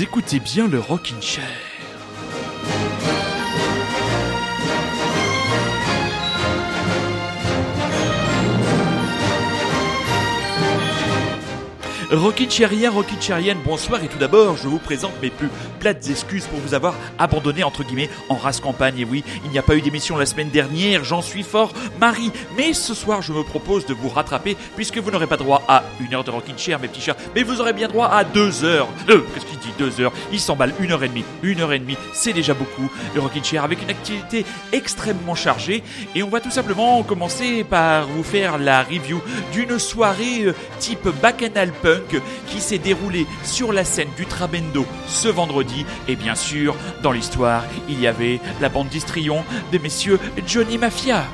Écoutez bien le Rockin' Chair. Rockin' Chérien, Rockin' Chérienne, bonsoir et tout d'abord, je vous présente mes plus plates excuses pour vous avoir abandonné entre guillemets en race campagne. Et oui, il n'y a pas eu d'émission la semaine dernière, j'en suis fort, Marie. Mais ce soir, je me propose de vous rattraper puisque vous n'aurez pas droit à une heure de Rockin' Chair, mes petits chats, mais vous aurez bien droit à deux heures. Euh, qu'est-ce qu'il dit Deux heures? Il s'emballe une heure et demie. Une heure et demie, c'est déjà beaucoup. Le Rockin' Chair avec une activité extrêmement chargée. Et on va tout simplement commencer par vous faire la review d'une soirée euh, type bacchanal punk qui s'est déroulée sur la scène du Trabendo ce vendredi. Et bien sûr, dans l'histoire, il y avait la bande d'Istrion des messieurs Johnny Mafia.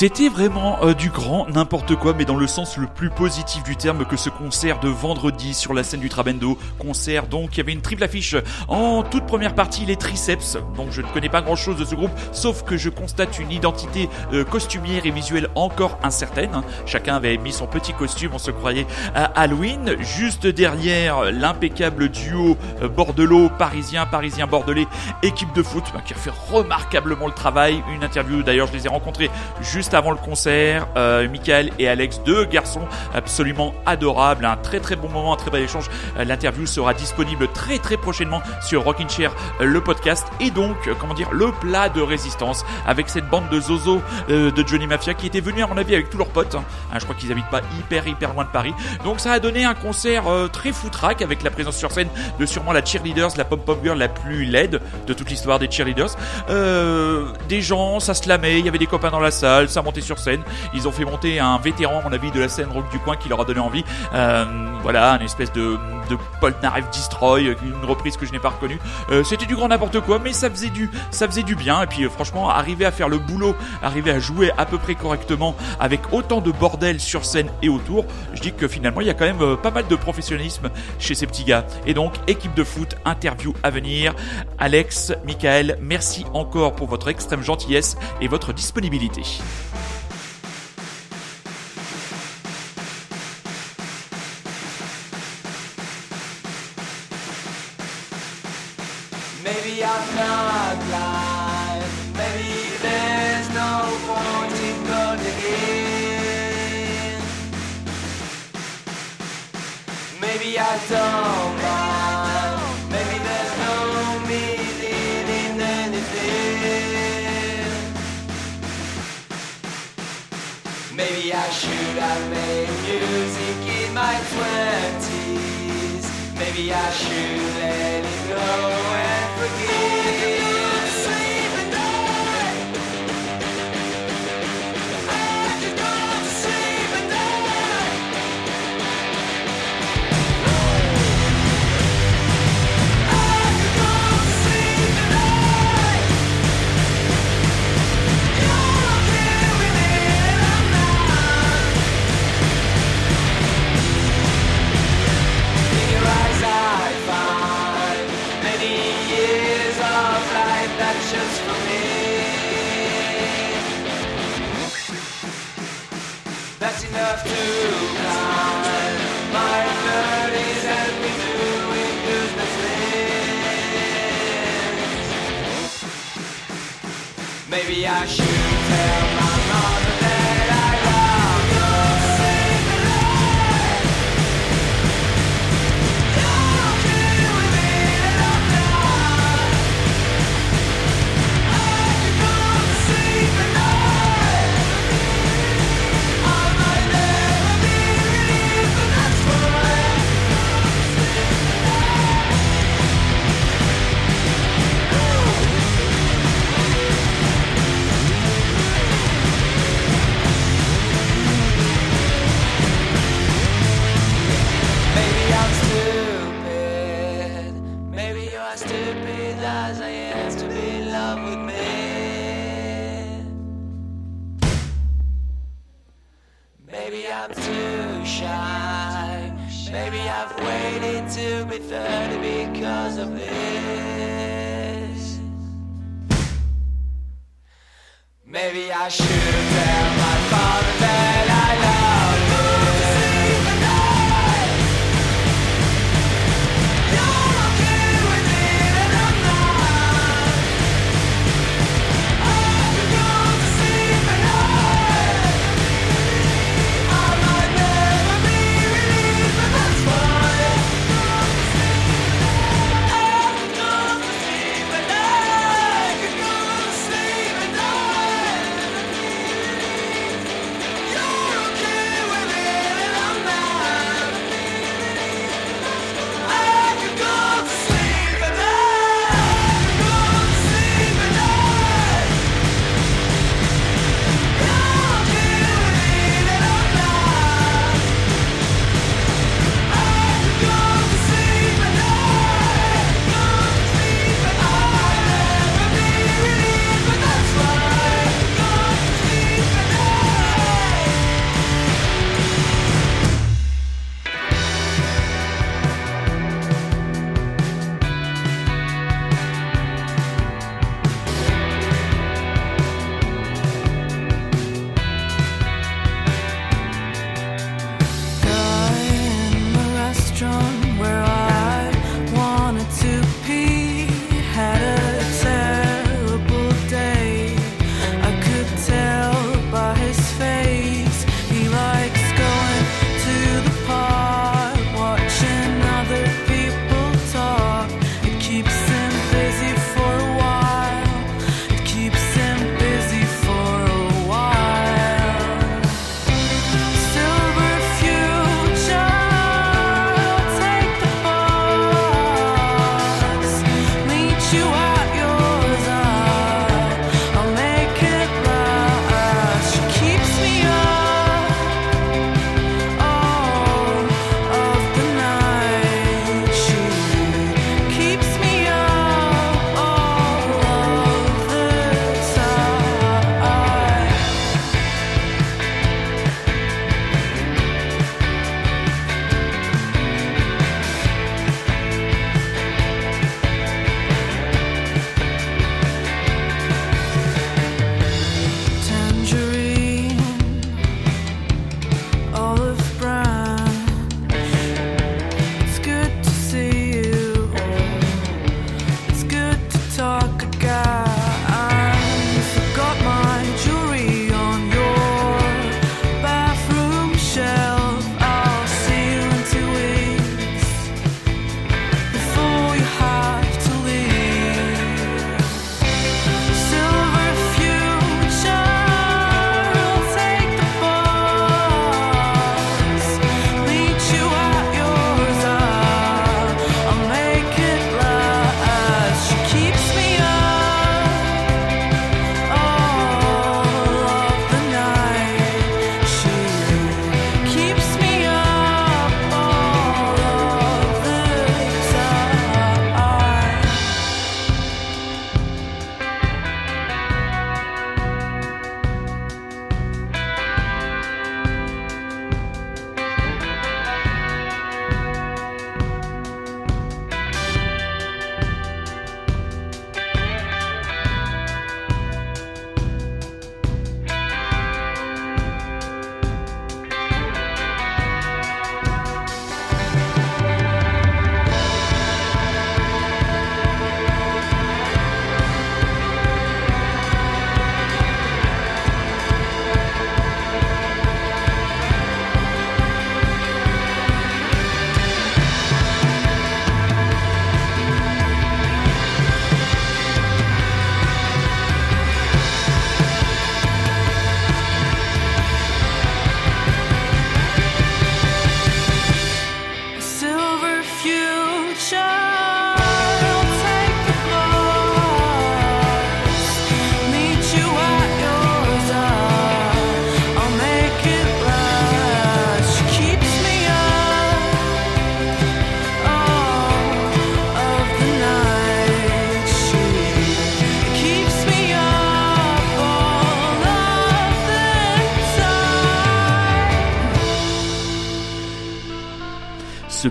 C'était vraiment euh, du grand n'importe quoi, mais dans le sens le plus positif du terme que ce concert de vendredi sur la scène du Trabendo. Concert donc, il y avait une triple affiche. En toute première partie, les triceps. Donc je ne connais pas grand chose de ce groupe, sauf que je constate une identité euh, costumière et visuelle encore incertaine. Chacun avait mis son petit costume, on se croyait à Halloween. Juste derrière, l'impeccable duo euh, bordelot, parisien, parisien bordelais, équipe de foot, bah, qui a fait remarquablement le travail. Une interview, d'ailleurs, je les ai rencontrés juste avant le concert. Euh, Michael et Alex, deux garçons absolument adorables. Un très très bon moment, un très bel échange. Euh, L'interview sera disponible très très prochainement sur Rockin' Chair, euh, le podcast. Et donc, comment dire, le plat de résistance avec cette bande de Zozo de Johnny Mafia qui était venue à mon avis avec tous leurs potes. hein. Hein, je crois qu'ils habitent pas hyper hyper loin de Paris. Donc ça a donné un concert très foutraque avec la présence sur scène de sûrement la cheerleaders, la pom-pom girl la plus laide de toute l'histoire des cheerleaders. Des gens, ça se lamait, il y avait des copains dans la salle, ça montait sur scène. Ils ont fait monter un vétéran, à mon avis, de la scène rock du coin qui leur a donné envie. Euh, voilà, une espèce de, de Polnareff Destroy, une reprise que je n'ai pas reconnue. Euh, C'était du grand n'importe quoi, mais ça faisait du, ça faisait du bien. Et puis euh, franchement, arriver à faire le boulot, arriver à jouer à peu près correctement avec autant de bordel sur scène et autour, je dis que finalement, il y a quand même euh, pas mal de professionnalisme chez ces petits gars. Et donc, équipe de foot, interview à venir. Alex, Michael, merci encore pour votre extrême gentillesse et votre disponibilité. Maybe I'm not blind. Maybe there's no point in going again. Maybe I don't my. Maybe I should let it go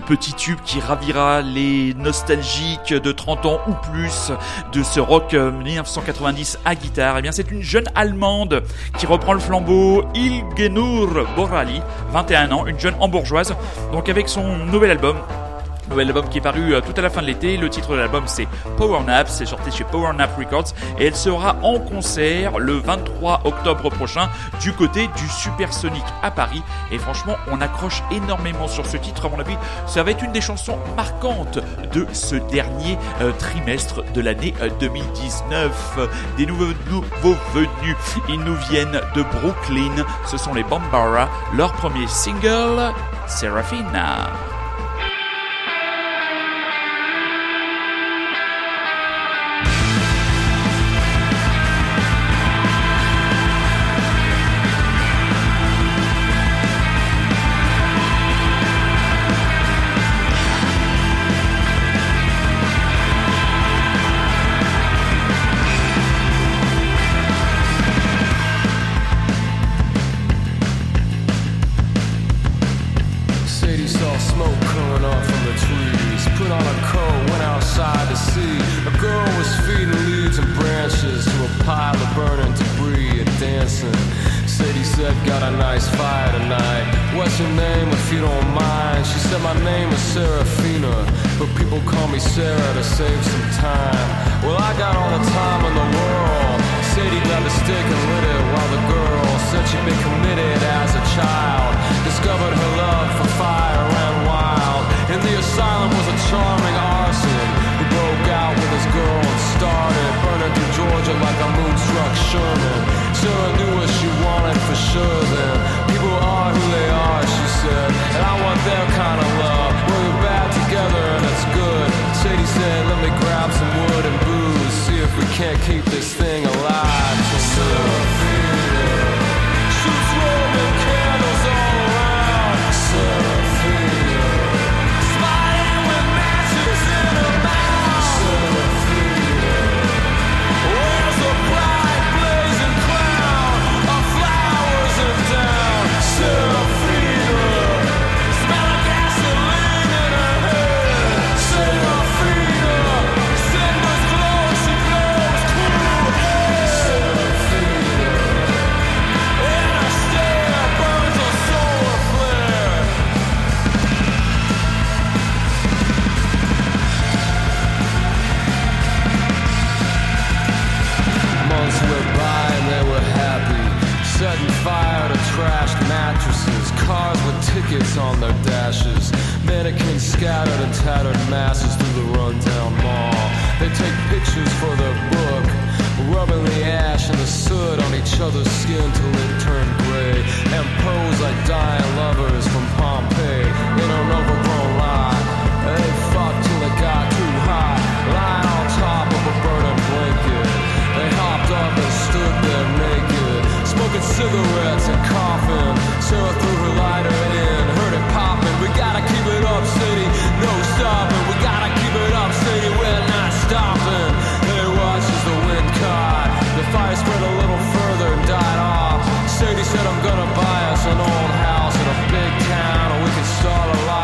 petit tube qui ravira les nostalgiques de 30 ans ou plus de ce rock euh, 1990 à guitare, eh bien c'est une jeune Allemande qui reprend le flambeau, Ilgenur Borali, 21 ans, une jeune hambourgeoise, donc avec son nouvel album nouvel album qui est paru euh, tout à la fin de l'été. Le titre de l'album c'est Power Nap, c'est sorti chez Power Nap Records et elle sera en concert le 23 octobre prochain du côté du Supersonic à Paris. Et franchement, on accroche énormément sur ce titre. À mon avis, ça va être une des chansons marquantes de ce dernier euh, trimestre de l'année euh, 2019. Des nouveaux, venus, ils nous viennent de Brooklyn. Ce sont les Bambara. Leur premier single, Serafina. if you don't mind. She said my name is Serafina, but people call me Sarah to save some time. Well, I got all the time in the world. Sadie got the stick and lit it while the girl said she'd been committed as a child. Discovered her love for fire and wild. In the asylum was a charming returned to Georgia like a moonstruck Sherman. Sarah knew what she wanted for sure then. People are who they are, she said. And I want their kind of love. We're bad together and it's good. Sadie said, let me grab some wood and booze. See if we can't keep this thing alive. tickets on their dashes. Mannequins scattered in tattered masses through the rundown mall. They take pictures for their book, rubbing the ash and the soot on each other's skin till it turned gray. And pose like dying lovers from Pompeii in an overgrown lot. They fucked till it got too hot, lying on top of a burning blanket. They hopped up and stood there naked smoking cigarettes and coughing. Sarah threw her lighter in, heard it popping. We gotta keep it up, city, no stopping. We gotta keep it up, city, we're not stopping. They watched as the wind caught. The fire spread a little further and died off. Sadie said, I'm gonna buy us an old house in a big town, and we can start a life.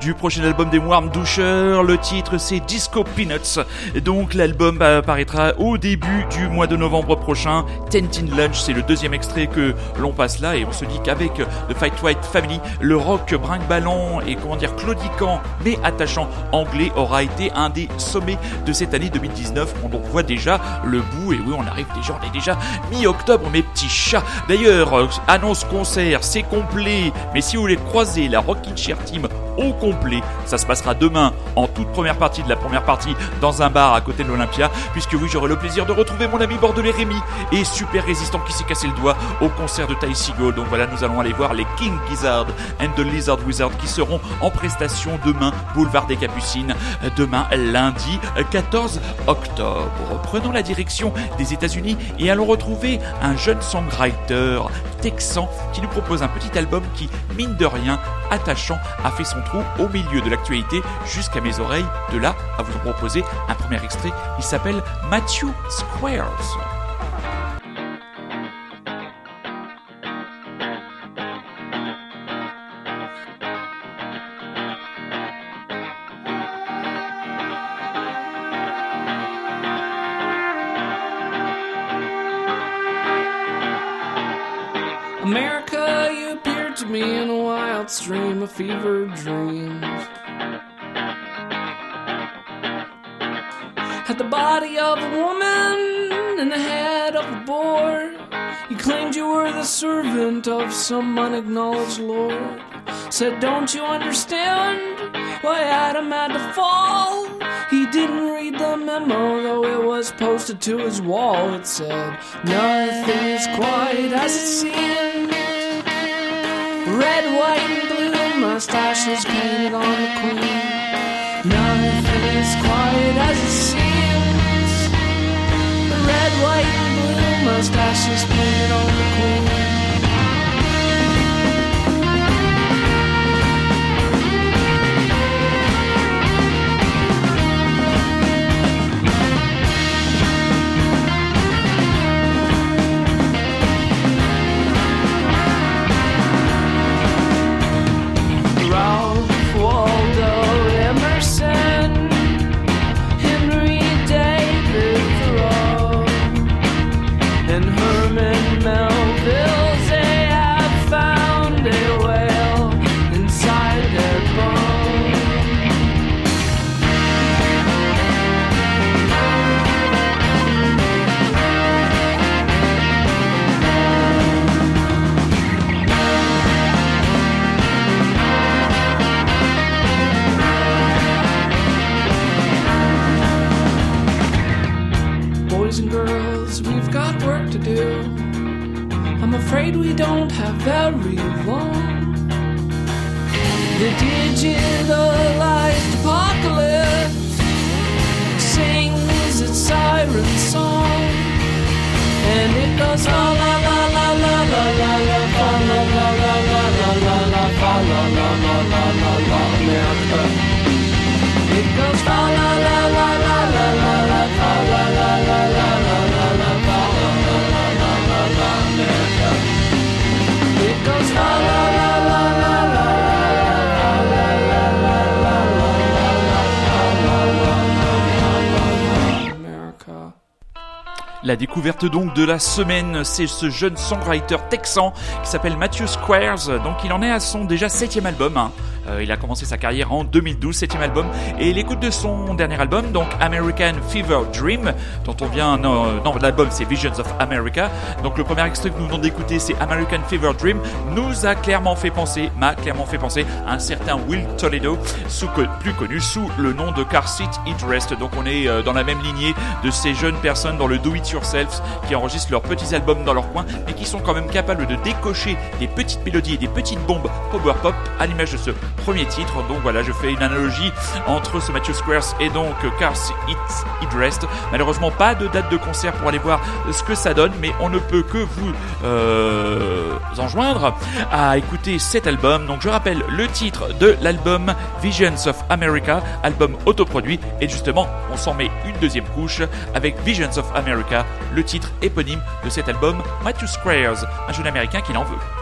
Du prochain album des Warm Doucheurs. Le titre c'est Disco Peanuts. Donc l'album apparaîtra au début du mois de novembre prochain. Tentin Lunch, c'est le deuxième extrait que l'on passe là et on se dit qu'avec The Fight White Family, le rock brinque-ballant et comment dire claudiquant mais attachant anglais aura été un des sommets de cette année 2019. On voit déjà le bout et oui on arrive déjà, on est déjà mi-octobre mes petits chats. D'ailleurs, euh, annonce concert, c'est complet. Mais si vous voulez croiser la Rockin' Chair Team au complet, ça se passera demain en toute première partie de la première partie dans un bar à côté de l'Olympia. Puisque oui, j'aurai le plaisir de retrouver mon ami bordelais Rémi et super résistant qui s'est cassé le doigt au concert de Ty Seagull. Donc voilà, nous allons aller voir les King Gizzard and the Lizard Wizard qui seront en prestation demain, boulevard des Capucines, demain lundi 14 octobre. Prenons la direction des États-Unis et allons retrouver un jeune songwriter texan qui nous propose un petit album qui, mine de rien, attachant, a fait son trou au milieu de l'actualité jusqu'à oreilles. De là à vous proposer un premier extrait. Il s'appelle Matthew Squares. America, you of a woman and the head of a boar. You claimed you were the servant of some unacknowledged lord. Said, Don't you understand? Why Adam had to fall. He didn't read the memo, though it was posted to his wall. It said, Nothing is quite as it seems. Red, white, and blue mustaches painted on the queen. Nothing is quite as it seems. White, blue mustaches painted on the queen. Afraid we don't have very long. The digitalized apocalypse sings its siren song. And it goes la la la la la la la la fa la la la la la la la fa la la la la la la America. La découverte donc de la semaine, c'est ce jeune songwriter texan qui s'appelle Matthew Squares. Donc il en est à son déjà septième album. hein. Euh, il a commencé sa carrière en 2012, septième album, et l'écoute de son dernier album, donc American Fever Dream, dont on vient, non, non l'album c'est Visions of America. Donc le premier extrait que nous venons d'écouter, c'est American Fever Dream, nous a clairement fait penser, m'a clairement fait penser à un certain Will Toledo, plus connu sous le nom de Car Seat It Rest. Donc on est euh, dans la même lignée de ces jeunes personnes dans le do it yourself qui enregistrent leurs petits albums dans leur coin, mais qui sont quand même capables de décocher des petites mélodies et des petites bombes power pop à l'image de ce premier titre. Donc voilà, je fais une analogie entre ce Matthew Squares et donc Cars It, It Rest. Malheureusement, pas de date de concert pour aller voir ce que ça donne, mais on ne peut que vous euh, enjoindre à écouter cet album. Donc je rappelle le titre de l'album Visions of America, album autoproduit, et justement, on s'en met une deuxième couche avec Visions of America, le titre éponyme de cet album Matthew Squares, un jeune américain qui l'en veut.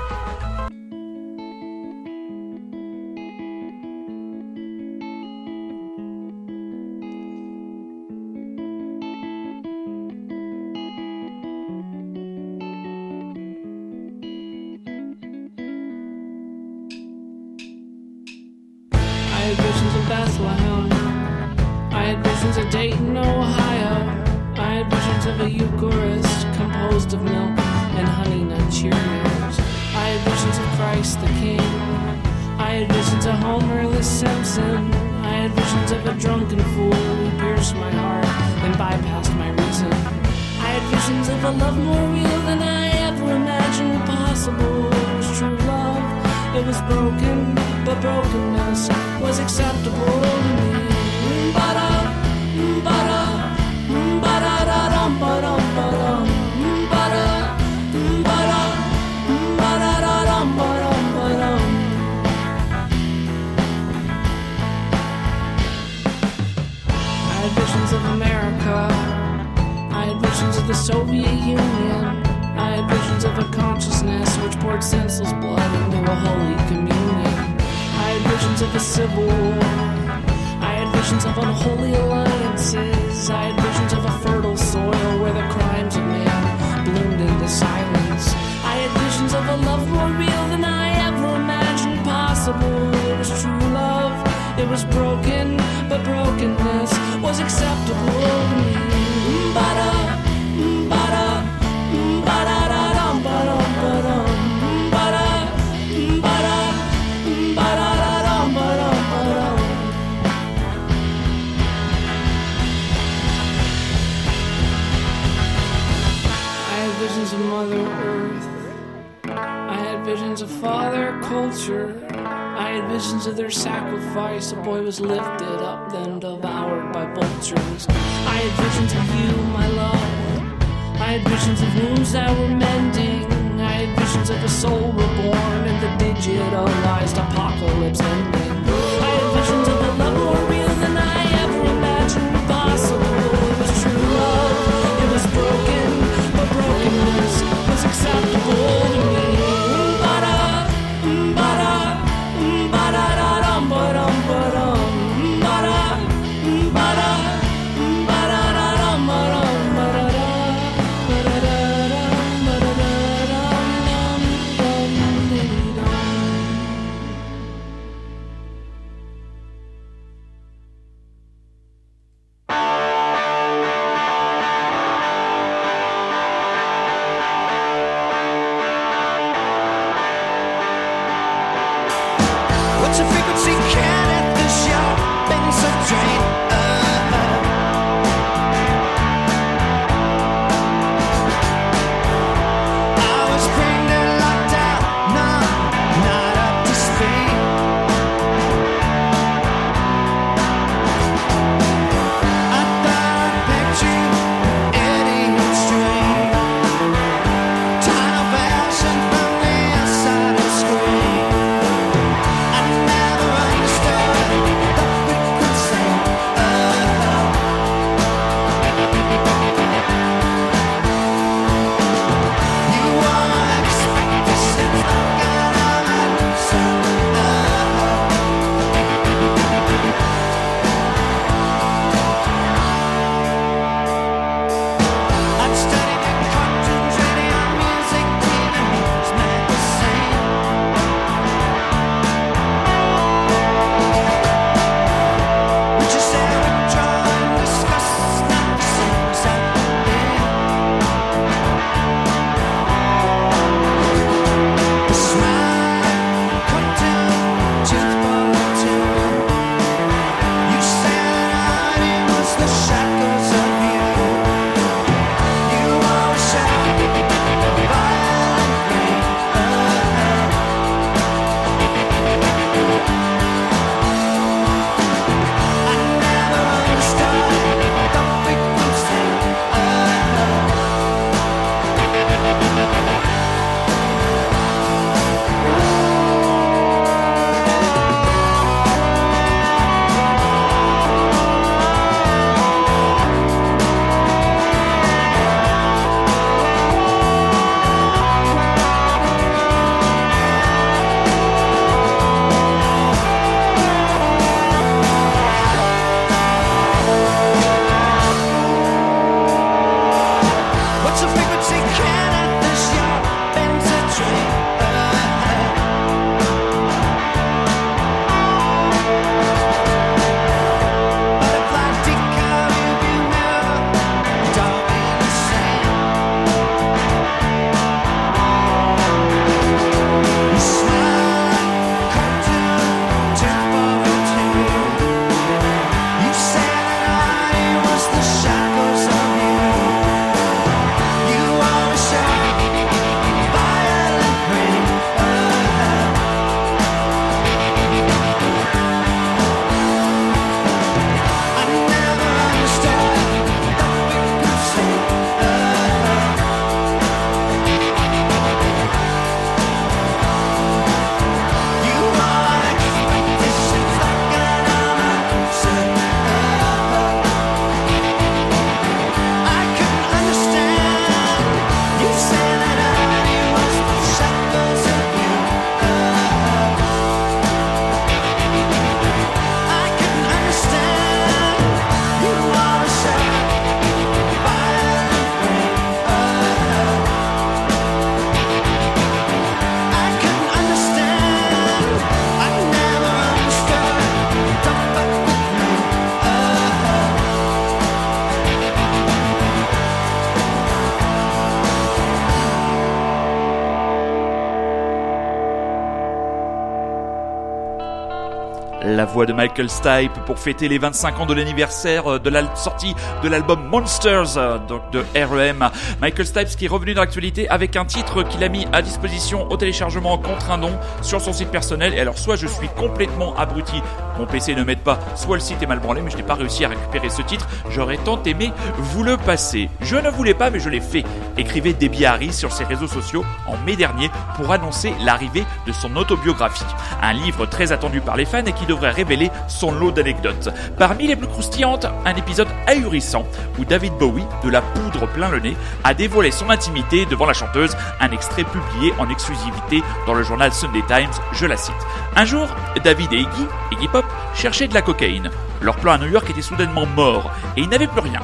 De Michael Stipe pour fêter les 25 ans de l'anniversaire euh, de la sortie de l'album Monsters euh, donc de REM. Michael Stipe qui est revenu dans l'actualité avec un titre qu'il a mis à disposition au téléchargement contre un don sur son site personnel. Et alors soit je suis complètement abruti, mon PC ne m'aide pas, soit le site est mal branlé, mais je n'ai pas réussi à récupérer ce titre. J'aurais tant aimé vous le passer. Je ne voulais pas, mais je l'ai fait. Écrivait Debbie Harry sur ses réseaux sociaux en mai dernier pour annoncer l'arrivée de son autobiographie. Un livre très attendu par les fans et qui devrait révéler son lot d'anecdotes. Parmi les plus croustillantes, un épisode ahurissant où David Bowie, de la poudre plein le nez, a dévoilé son intimité devant la chanteuse, un extrait publié en exclusivité dans le journal Sunday Times, je la cite. Un jour, David et Iggy, Iggy Pop, cherchaient de la cocaïne. Leur plan à New York était soudainement mort et ils n'avaient plus rien.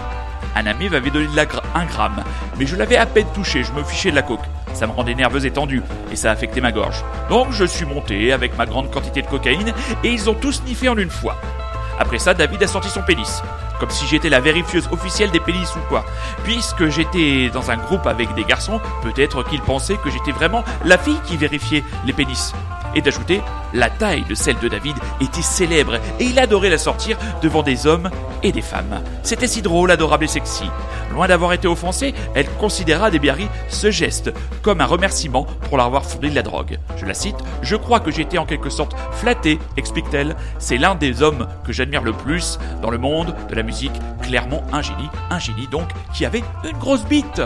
Un ami m'avait donné de la un gramme, mais je l'avais à peine touché, je me fichais de la coke. Ça me rendait nerveuse et tendue, et ça affectait ma gorge. Donc je suis monté avec ma grande quantité de cocaïne, et ils ont tous sniffé en une fois. Après ça, David a sorti son pénis. Comme si j'étais la vérifieuse officielle des pénis ou quoi. Puisque j'étais dans un groupe avec des garçons, peut-être qu'ils pensaient que j'étais vraiment la fille qui vérifiait les pénis. Et d'ajouter, la taille de celle de David était célèbre et il adorait la sortir devant des hommes et des femmes. C'était si drôle, adorable et sexy. Loin d'avoir été offensée, elle considéra Debbie Harry ce geste comme un remerciement pour l'avoir fourni de la drogue. Je la cite, Je crois que j'étais en quelque sorte flatté, explique-t-elle. C'est l'un des hommes que j'admire le plus dans le monde de la musique, clairement un génie, un génie donc qui avait une grosse bite.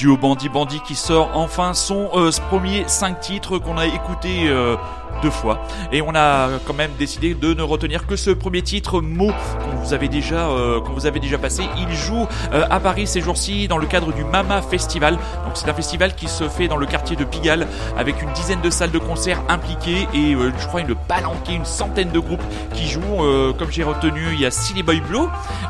Duo Bandit Bandit qui sort enfin son euh, premier 5 titres qu'on a écouté euh, deux fois. Et on a quand même décidé de ne retenir que ce premier titre, Mot, qu'on vous avait déjà, euh, vous avait déjà passé. Il joue euh, à Paris ces jours-ci dans le cadre du Mama Festival. Donc c'est un festival qui se fait dans le quartier de Pigalle avec une dizaine de salles de concert impliquées et euh, je crois une palanquée, une centaine de groupes qui jouent. Euh, comme j'ai retenu, il y a Silly Boy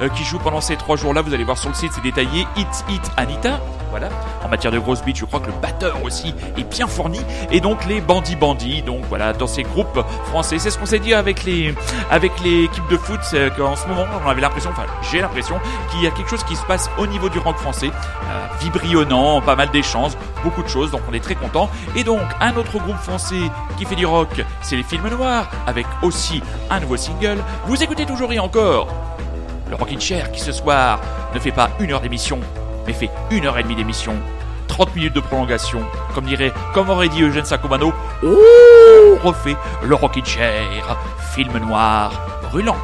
euh, qui joue pendant ces trois jours-là. Vous allez voir sur le site, c'est détaillé. Hit Hit Anita. Voilà. En matière de grosse beat, je crois que le batteur aussi est bien fourni. Et donc les bandits bandits, donc voilà, dans ces groupes français. C'est ce qu'on s'est dit avec les avec l'équipe de foot, c'est qu'en ce moment, on avait l'impression, enfin j'ai l'impression qu'il y a quelque chose qui se passe au niveau du rock français, euh, pas mal d'échanges, beaucoup de choses. Donc on est très content. Et donc un autre groupe français qui fait du rock, c'est les Films Noirs, avec aussi un nouveau single. Vous écoutez toujours et encore le Rockin' Chair qui ce soir ne fait pas une heure d'émission, mais fait une heure et demie d'émission. 30 minutes de prolongation, comme dirait, comme aurait dit Eugène Sacomano, oh, refait le Rockin' Chair, film noir brûlant.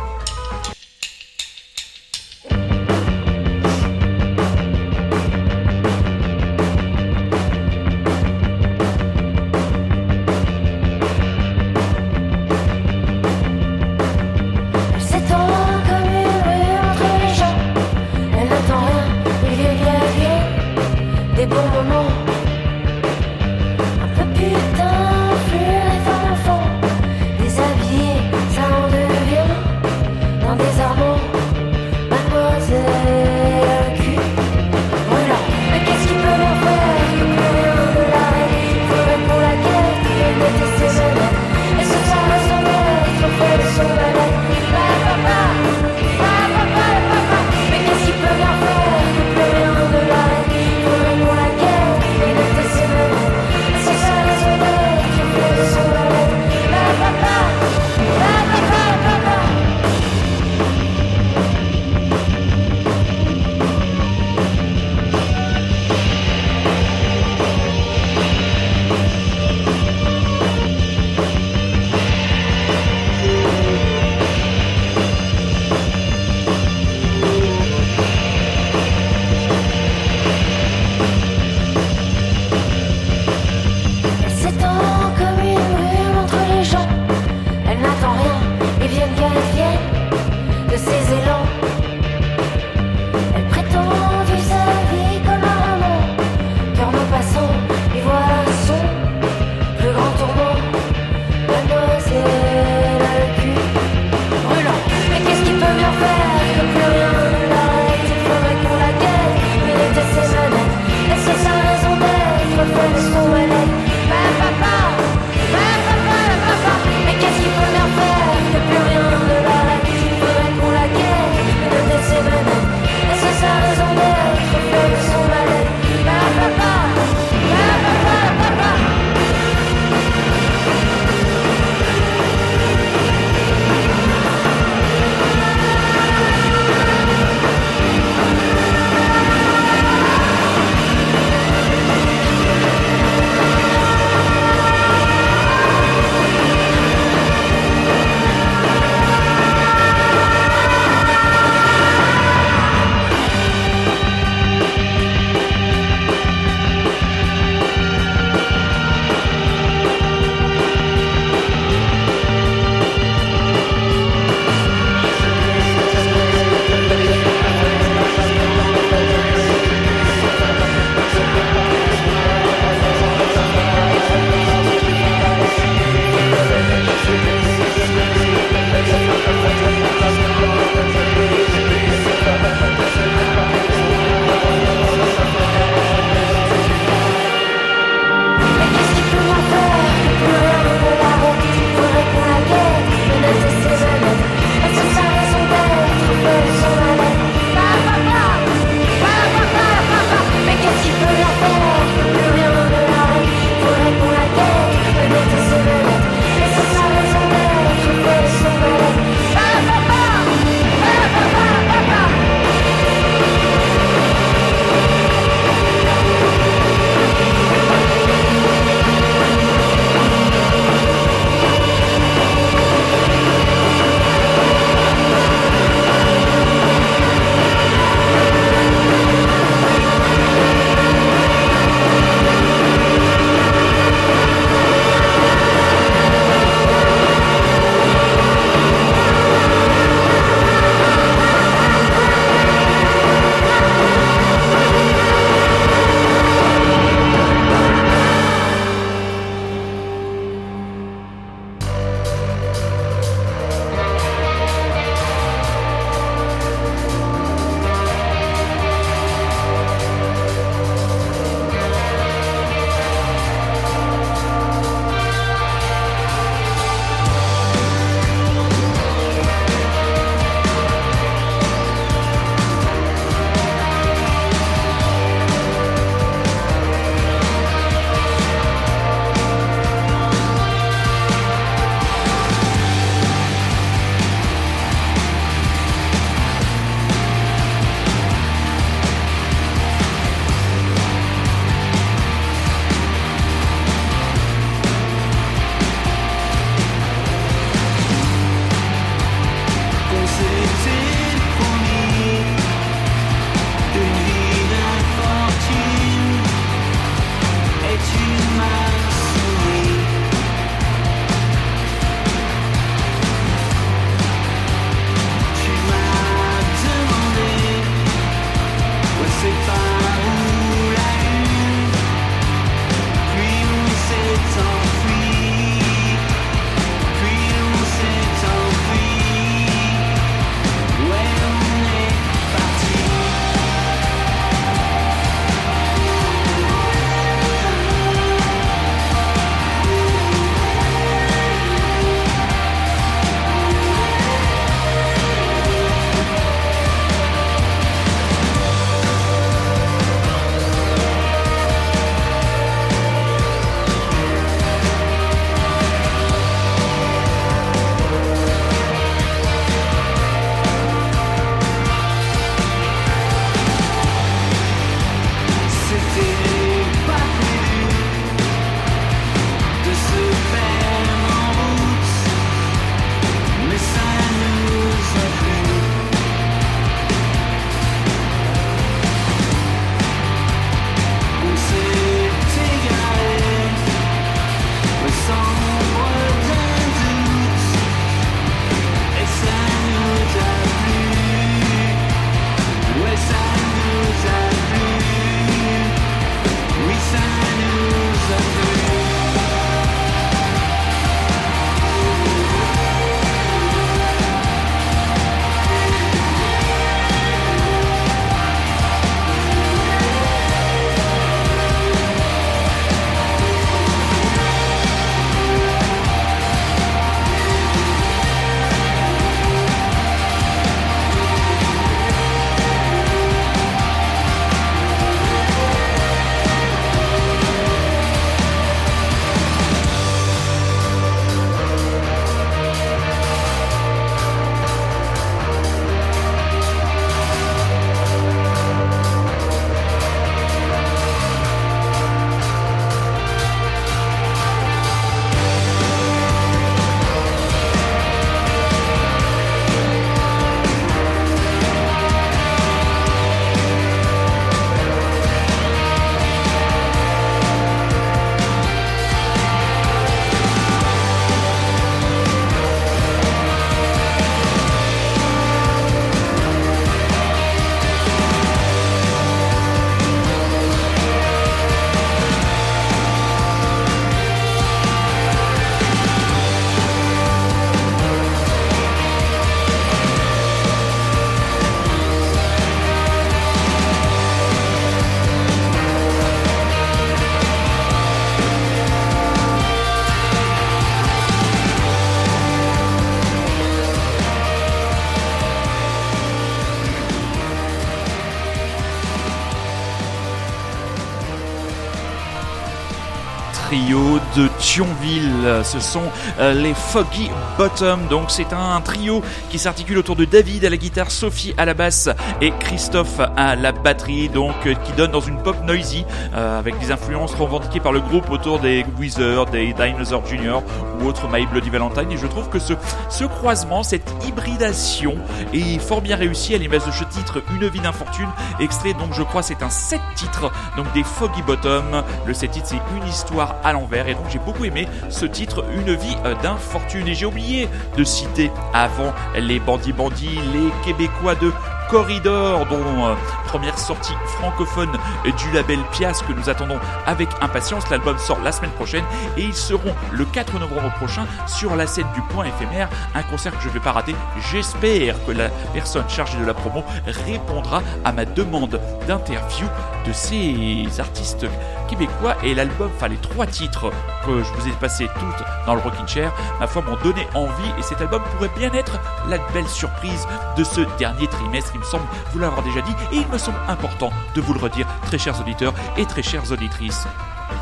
Ce sont euh, les Foggy Bottom. Donc c'est un trio qui s'articule autour de David à la guitare, Sophie à la basse et Christophe à la batterie. Donc euh, qui donne dans une pop noisy euh, avec des influences revendiquées par le groupe autour des Wizards, des Dinosaur Jr. ou autres My Bloody Valentine. Et je trouve que ce, ce croisement, cette hybridation est fort bien réussi à l'image de ce titre Une vie d'infortune, extrait donc je crois c'est un 7 titres donc des Foggy Bottom. Le 7 titres c'est une histoire à l'envers et donc j'ai beaucoup aimé ce titre Une vie d'infortune. Et j'ai oublié de citer avant les bandits bandits les Québécois de Corridor, dont euh, première sortie francophone du label Pias que nous attendons avec impatience. L'album sort la semaine prochaine et ils seront le 4 novembre prochain sur la scène du Point éphémère, un concert que je ne vais pas rater. J'espère que la personne chargée de la promo répondra à ma demande d'interview de ces artistes québécois et l'album, enfin les trois titres que je vous ai passés toutes dans le Rockin' Chair, ma foi m'ont donné envie et cet album pourrait bien être la belle surprise de ce dernier trimestre, il me semble vous l'avoir déjà dit et il me semble important de vous le redire, très chers auditeurs et très chères auditrices.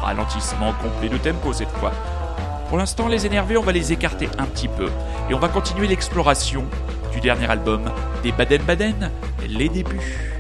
Ralentissement complet de tempo cette fois. Pour l'instant, les énervés, on va les écarter un petit peu et on va continuer l'exploration du dernier album des Baden Baden, les débuts.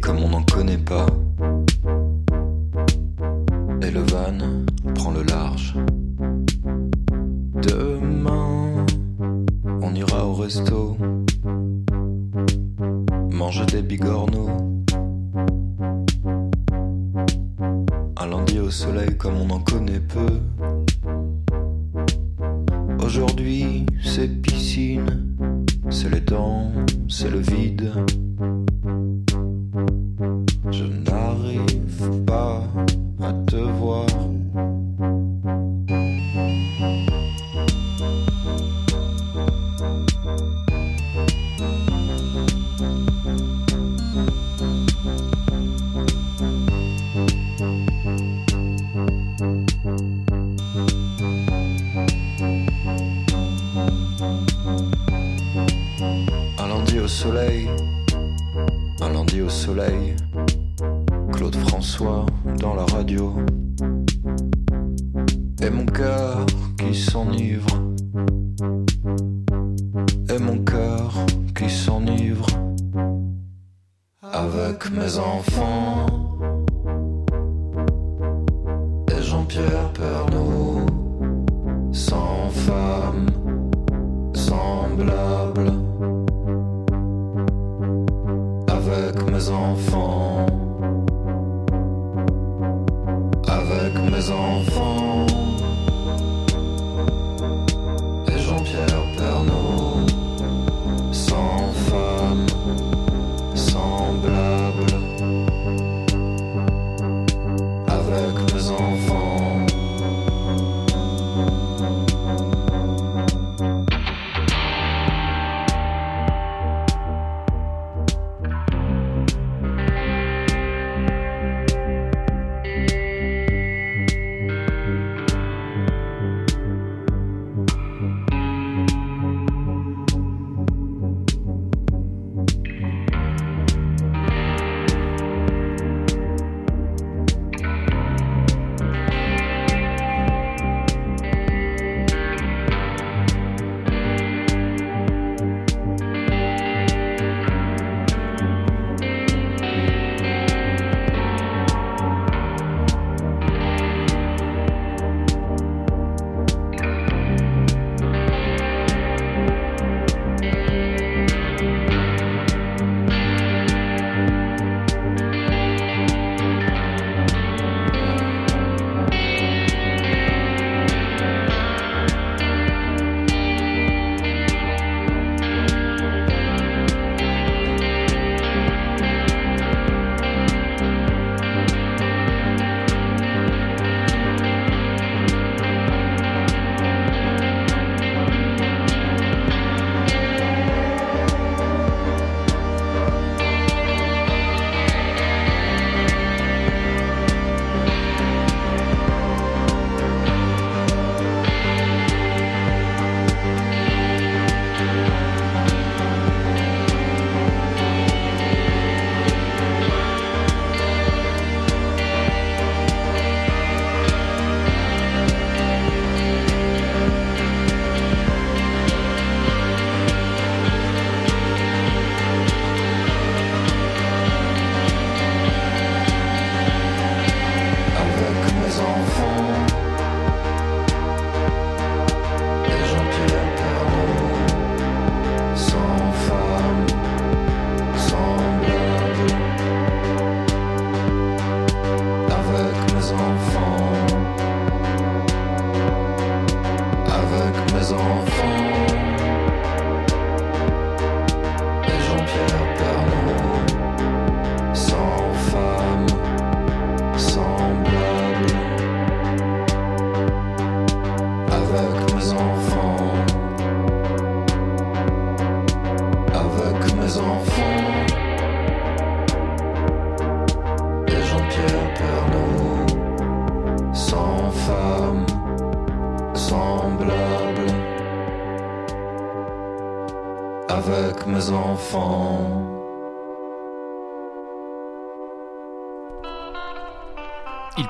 Comme on n'en connaît pas.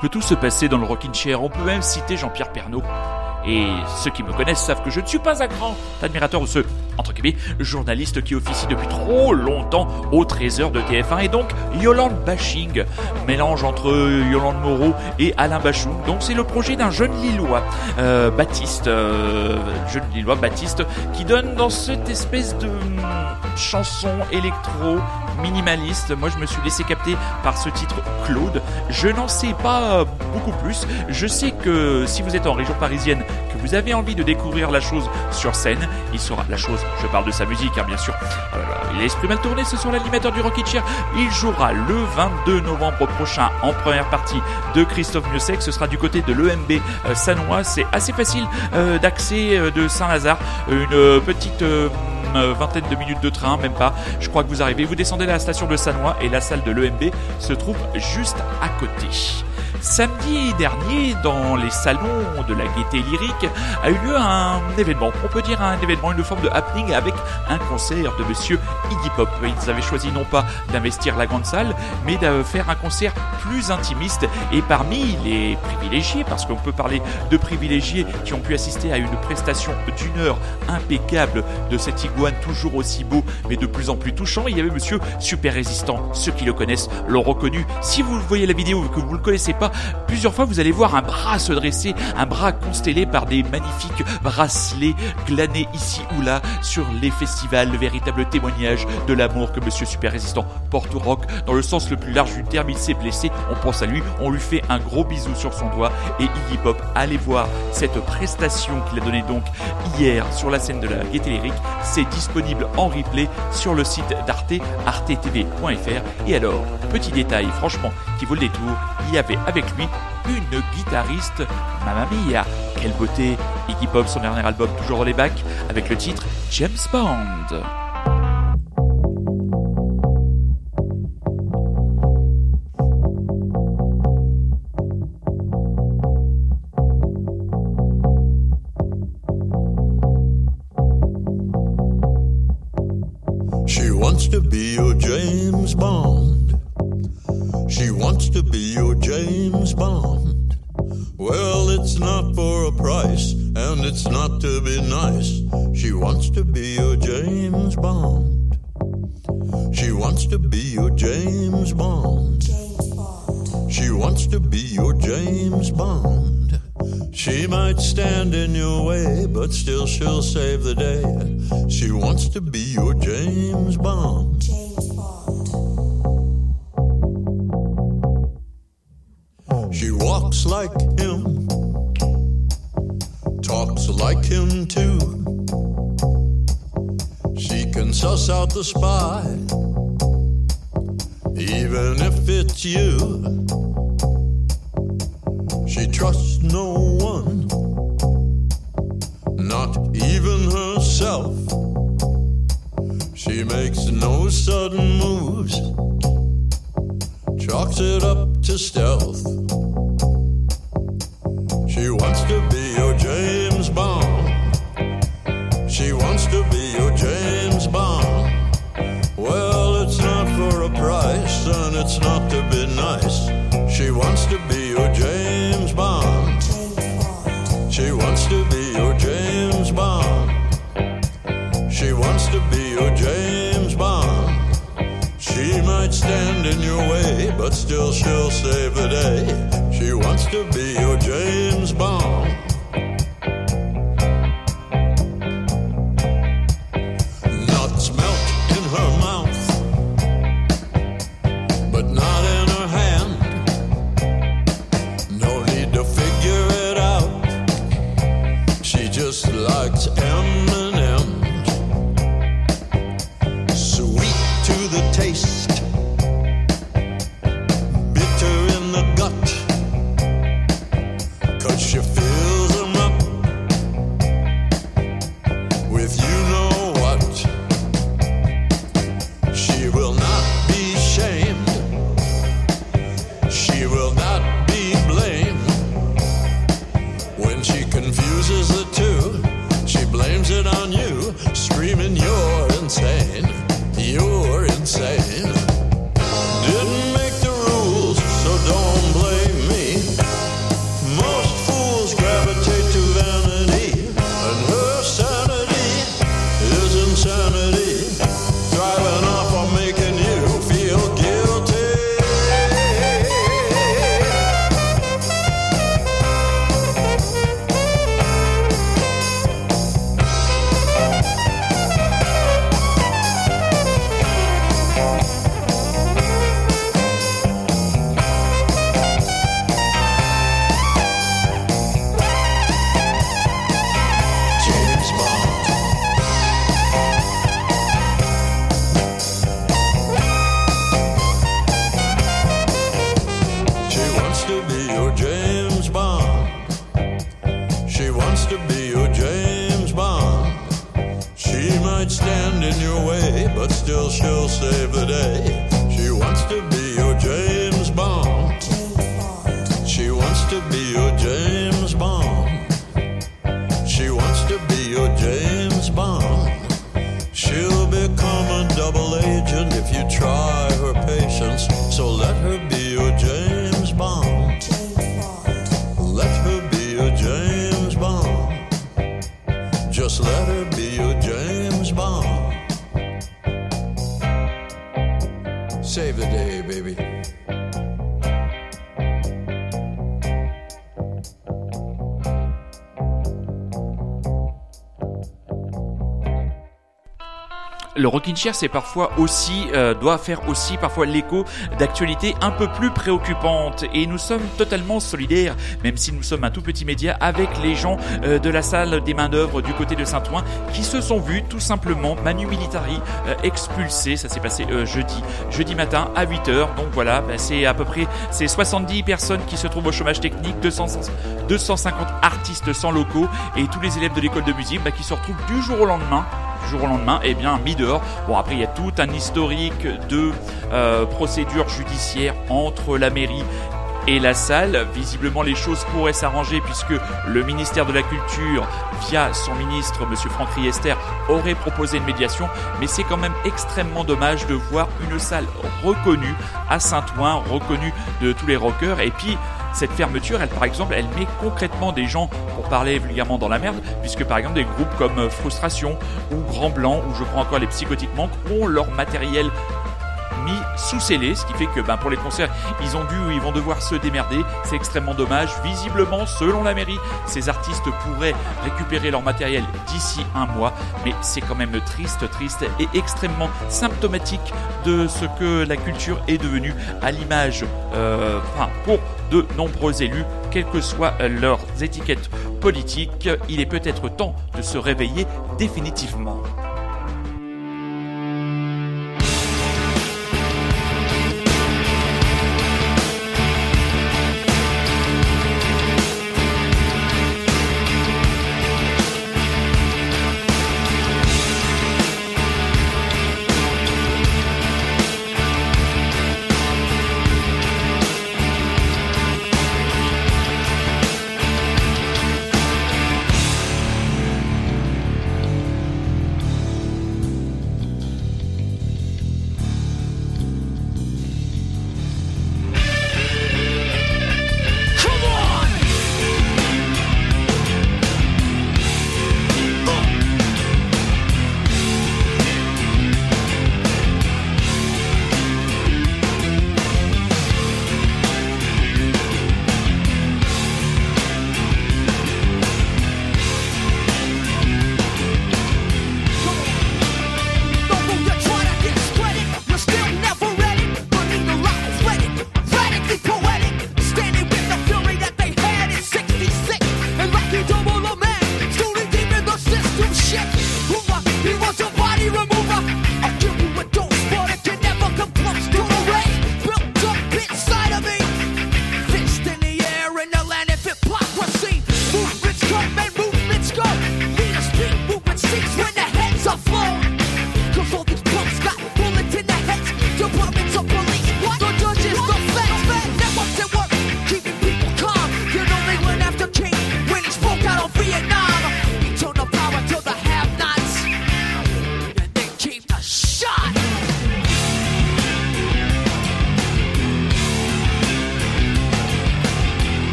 Peut tout se passer dans le rocking chair. On peut même citer Jean-Pierre Pernaud. Et ceux qui me connaissent savent que je ne suis pas un grand admirateur de ce, entre guillemets, journaliste qui officie depuis trop longtemps au trésor de TF1 et donc Yolande Bashing, mélange entre Yolande Moreau et Alain Bachung. Donc c'est le projet d'un jeune Lillois, euh, Baptiste, euh, jeune Lillois Baptiste, qui donne dans cette espèce de hum, chanson électro minimaliste. Moi, je me suis laissé capter par ce titre Claude. Je n'en sais pas beaucoup plus. Je sais que si vous êtes en région parisienne, que vous avez envie de découvrir la chose sur scène, il sera la chose. Je parle de sa musique, hein, bien sûr. Oh là là, il a l'esprit mal tourné. Ce sont l'animateur du Rocket Chair. Il jouera le 22 novembre prochain en première partie de Christophe Miossec. Ce sera du côté de l'EMB euh, Sanois. C'est assez facile euh, d'accès euh, de Saint-Lazare. Une euh, petite vingtaine de minutes de train, même pas. Je crois que vous arrivez, vous descendez à la station de Sanois et la salle de l'EMB se trouve juste à côté. Samedi dernier, dans les salons de la gaieté lyrique, a eu lieu un événement. On peut dire un événement, une forme de happening avec un concert de monsieur Iggy Pop. Ils avaient choisi non pas d'investir la grande salle, mais de faire un concert plus intimiste. Et parmi les privilégiés, parce qu'on peut parler de privilégiés qui ont pu assister à une prestation d'une heure impeccable de cet iguane toujours aussi beau, mais de plus en plus touchant, il y avait monsieur Super Résistant. Ceux qui le connaissent l'ont reconnu. Si vous voyez la vidéo que vous le connaissez pas, plusieurs fois vous allez voir un bras se dresser, un bras constellé par des magnifiques bracelets glanés ici ou là sur les festivals, le véritable témoignage de l'amour que Monsieur Super Résistant porte au rock. Dans le sens le plus large du terme, il s'est blessé, on pense à lui, on lui fait un gros bisou sur son doigt et Iggy Pop, allez voir cette prestation qu'il a donnée donc hier sur la scène de la Gaieté Lyrique, c'est disponible en replay sur le site d'Arte, artetv.fr et alors, petit détail franchement qui vaut le détour, il y avait avec lui une guitariste, Mamma Mia. Quelle beauté Iggy Pop, son dernier album toujours dans les bacs, avec le titre James Bond. Save the day. Rockin' Chair, c'est parfois aussi, euh, doit faire aussi parfois l'écho d'actualités un peu plus préoccupantes. Et nous sommes totalement solidaires, même si nous sommes un tout petit média, avec les gens euh, de la salle des mains d'œuvre du côté de Saint-Ouen, qui se sont vus tout simplement Manu Militari euh, expulsé. Ça s'est passé euh, jeudi, jeudi matin à 8 h Donc voilà, bah, c'est à peu près c'est 70 personnes qui se trouvent au chômage technique, 200, 250 artistes sans locaux et tous les élèves de l'école de musique bah, qui se retrouvent du jour au lendemain du jour au lendemain, eh bien, mis dehors. Bon, après, il y a tout un historique de euh, procédures judiciaires entre la mairie et la salle. Visiblement, les choses pourraient s'arranger puisque le ministère de la Culture, via son ministre, Monsieur Franck Riester, aurait proposé une médiation. Mais c'est quand même extrêmement dommage de voir une salle reconnue à Saint-Ouen, reconnue de tous les rockers. Et puis, cette fermeture, elle, par exemple, elle met concrètement des gens, pour parler vulgairement, dans la merde, puisque par exemple des groupes comme euh, Frustration ou Grand Blanc, ou je crois encore les Psychotiques Manques, ont leur matériel mis sous scellé, ce qui fait que ben, pour les concerts, ils ont dû ils vont devoir se démerder. C'est extrêmement dommage. Visiblement, selon la mairie, ces artistes pourraient récupérer leur matériel d'ici un mois, mais c'est quand même triste, triste et extrêmement symptomatique de ce que la culture est devenue à l'image, euh, pour de nombreux élus, quelles que soient leurs étiquettes politiques. Il est peut-être temps de se réveiller définitivement.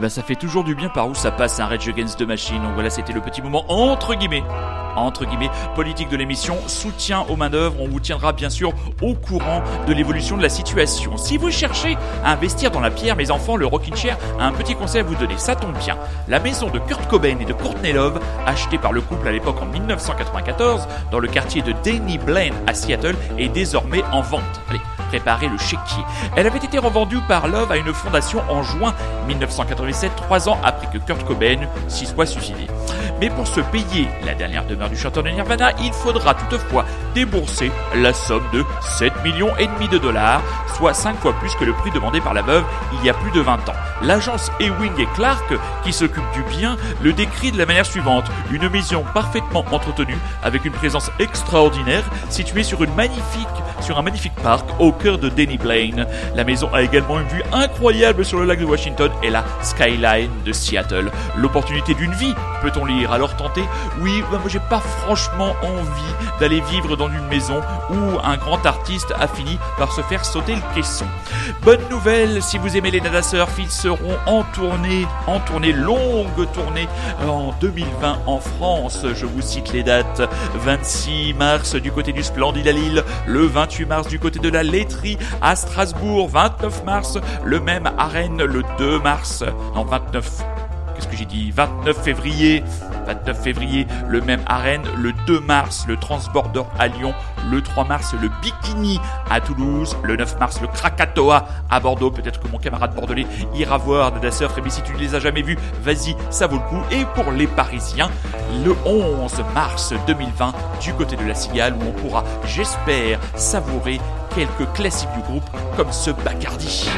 Ben ça fait toujours du bien par où ça passe un Rage Against the Machine. Donc voilà, c'était le petit moment entre guillemets, entre guillemets, politique de l'émission, soutien aux manœuvres. On vous tiendra bien sûr au courant de l'évolution de la situation. Si vous cherchez à investir dans la pierre, mes enfants, le Rockin' Chair a un petit conseil à vous donner. Ça tombe bien. La maison de Kurt Cobain et de Courtney Love, achetée par le couple à l'époque en 1994 dans le quartier de Denny Blaine à Seattle, est désormais en vente. Allez, préparer le chéquier. Elle avait été revendue par Love à une fondation en juin 1997, trois ans après que Kurt Cobain s'y soit suicidé. Mais pour se payer la dernière demeure du chanteur de Nirvana, il faudra toutefois débourser la somme de 7 millions et demi de dollars, soit 5 fois plus que le prix demandé par la veuve il y a plus de 20 ans. L'agence Ewing et Clark, qui s'occupe du bien, le décrit de la manière suivante. Une maison parfaitement entretenue, avec une présence extraordinaire, située sur une magnifique sur un magnifique parc au cœur de Denny Blaine. La maison a également une vue incroyable sur le lac de Washington et la skyline de Seattle. L'opportunité d'une vie, peut-on lire. Alors tenter Oui, bah, moi j'ai pas franchement envie d'aller vivre dans une maison où un grand artiste a fini par se faire sauter le caisson. Bonne nouvelle, si vous aimez les Nada Surf, ils seront en tournée, en tournée, longue tournée, en 2020 en France. Je vous cite les dates. 26 mars du côté du Splendide à Lille, le 28 mars du côté de la laiterie à Strasbourg, 29 mars, le même à Rennes, le 2 mars, non 29 Qu'est-ce que j'ai dit? 29 février 29 février, le même à Rennes, le 2 mars, le Transborder à Lyon, le 3 mars, le Bikini à Toulouse, le 9 mars, le Krakatoa à Bordeaux. Peut-être que mon camarade bordelais ira voir Nada Surf, et bien si tu ne les as jamais vus, vas-y, ça vaut le coup. Et pour les Parisiens, le 11 mars 2020, du côté de la Cigale, où on pourra, j'espère, savourer quelques classiques du groupe, comme ce Bacardi.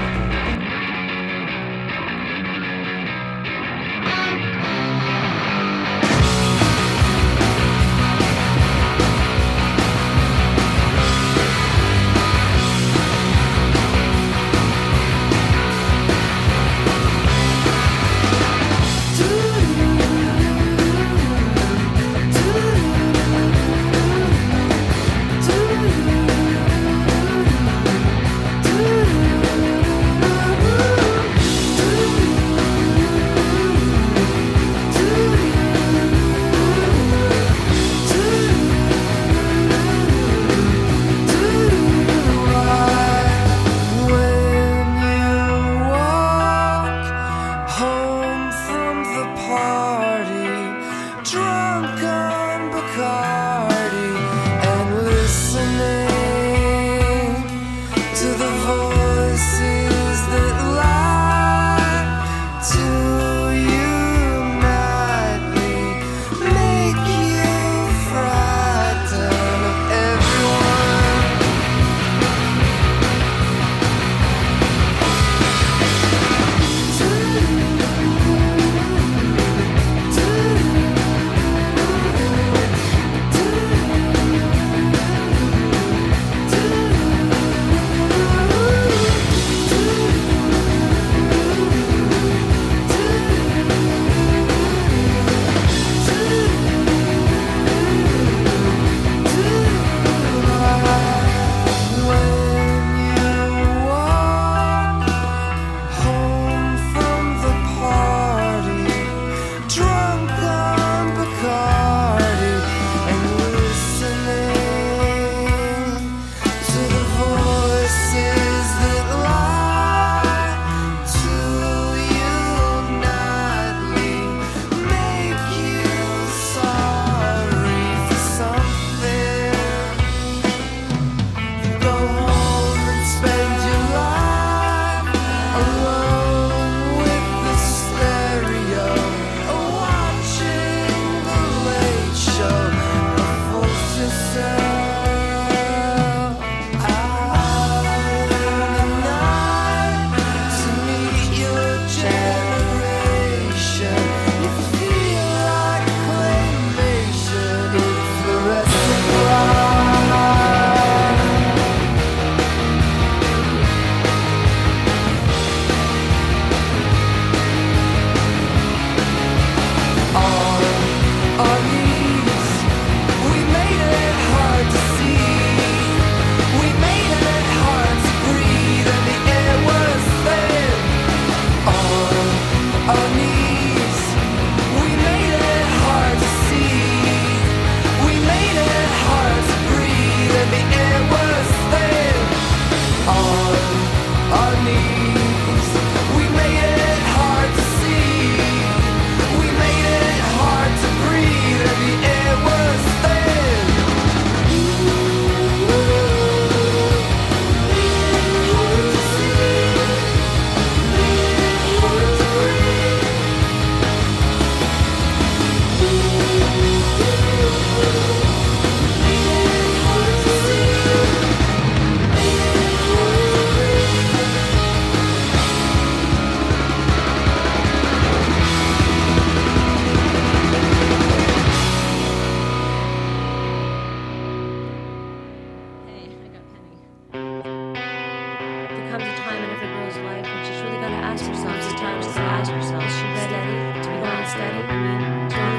comes a time in every girl's life when she's really got to ask herself, sometimes to ask herself. I mean, do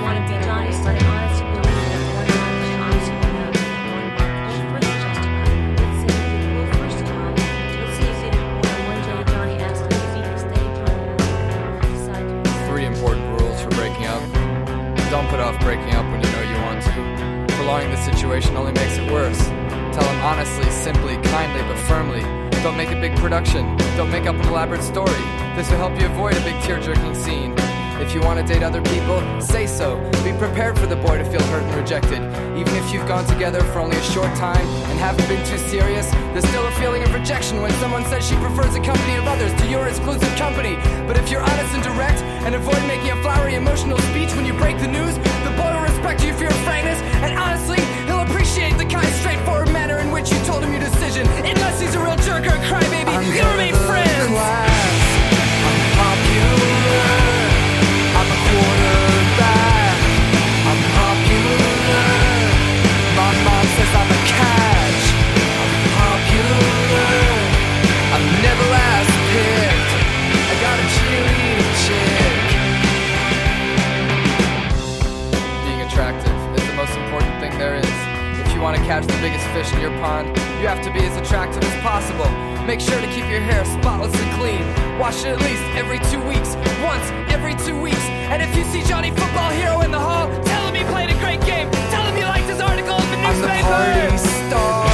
want to be Like, important rules for breaking up. Don't put off breaking up when you know you want to. Prolonging the situation only makes it worse. Tell him honestly, simply, kindly, but firmly don't make a big production. Don't make up an elaborate story. This will help you avoid a big tear jerking scene. If you want to date other people, say so. Be prepared for the boy to feel hurt and rejected. Even if you've gone together for only a short time and haven't been too serious, there's still a feeling of rejection when someone says she prefers the company of others to your exclusive company. But if you're honest and direct and avoid making a flowery emotional speech when you break the news, the boy will respect you for your frankness and honestly, he'll appreciate the kind, straightforward in which you told him your decision. Unless he's a real jerk or a crybaby, you'll remain friends. Class. I'm popular. Catch the biggest fish in your pond, you have to be as attractive as possible. Make sure to keep your hair spotless and clean. Wash it at least every two weeks, once every two weeks. And if you see Johnny Football Hero in the hall, tell him he played a great game. Tell him you liked his article in the newspaper. I'm the party star.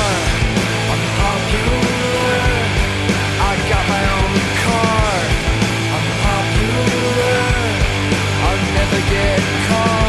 I'm popular. I got my own car. I'm popular. I'll never get caught.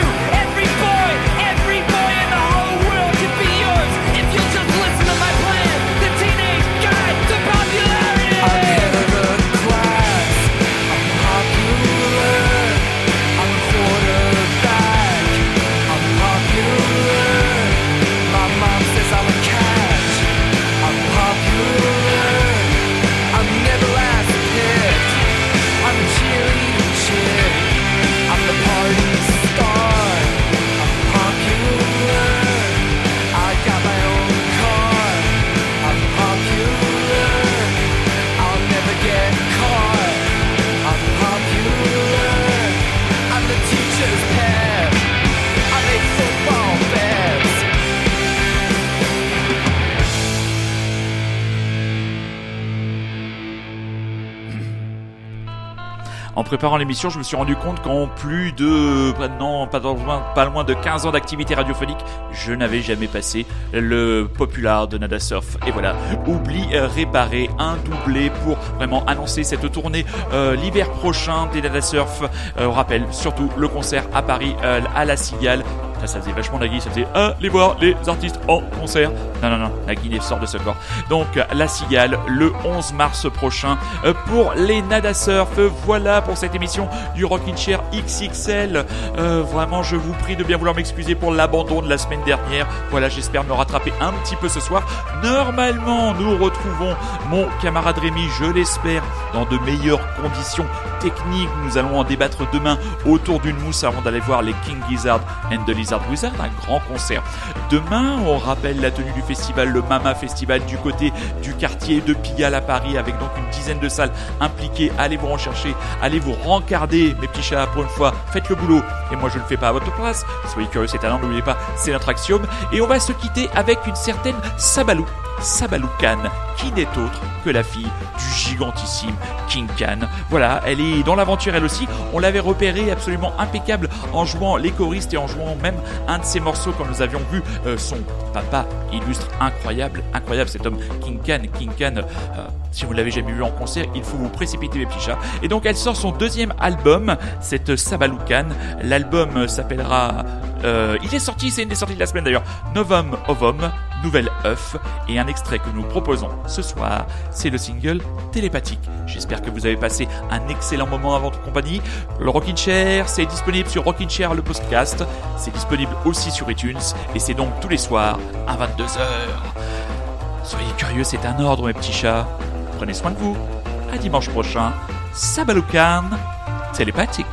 Préparant l'émission, je me suis rendu compte qu'en plus de non, pas, dans- pas loin de 15 ans d'activité radiophonique, je n'avais jamais passé le popular de Nada Surf. Et voilà, oubli euh, réparé, un doublé pour vraiment annoncer cette tournée euh, l'hiver prochain des Nada Surf. Euh, on rappelle surtout le concert à Paris euh, à la Cigale. Ça, ça faisait vachement Nagui, ça faisait allez voir les artistes en concert. Non, non, non, Nagui sort de ce corps. Donc, la Cigale, le 11 mars prochain, euh, pour les Nada Surf. Voilà pour cette émission du Rockin' Chair XXL. Euh, vraiment, je vous prie de bien vouloir m'excuser pour l'abandon de la semaine dernière. Voilà, j'espère me rattraper un petit peu ce soir. Normalement, nous retrouvons mon camarade Rémi, je l'espère, dans de meilleures conditions techniques. Nous allons en débattre demain autour d'une mousse avant d'aller voir les King Gizzard and the Lizard Wizard, un grand concert. Demain, on rappelle la tenue du festival, le Mama Festival du côté du quartier de Pigalle à Paris, avec donc une dizaine de salles impliquées. Allez vous en chercher, allez vous rencarder, mes petits chats, pour une fois, faites le boulot. Et moi, je le fais pas à votre place. Soyez curieux, c'est an, n'oubliez pas, c'est notre axiome. Et on va se quitter avec une certaine Sabalou. Sabalou Khan, qui n'est autre que la fille du gigantissime King Khan. Voilà, elle est dans l'aventure elle aussi. On l'avait repérée absolument impeccable en jouant les choristes et en jouant même un de ses morceaux quand nous avions vu euh, son papa illustre, incroyable, incroyable cet homme King Khan. King Khan, euh, si vous l'avez jamais vu en concert, il faut vous précipiter mes petits chats. Et donc elle sort son deuxième album, cette Sabalou Khan. L'album s'appellera... euh, il est sorti, c'est une des sorties de la semaine d'ailleurs, Novum Ovum, Nouvelle œuf et un extrait que nous proposons ce soir, c'est le single Télépathique. J'espère que vous avez passé un excellent moment à votre compagnie. Le Rockin' Chair, c'est disponible sur Rockin' Chair le podcast, c'est disponible aussi sur iTunes et c'est donc tous les soirs à 22h. Soyez curieux, c'est un ordre mes petits chats. Prenez soin de vous. À dimanche prochain. Sabaloukan télépathique.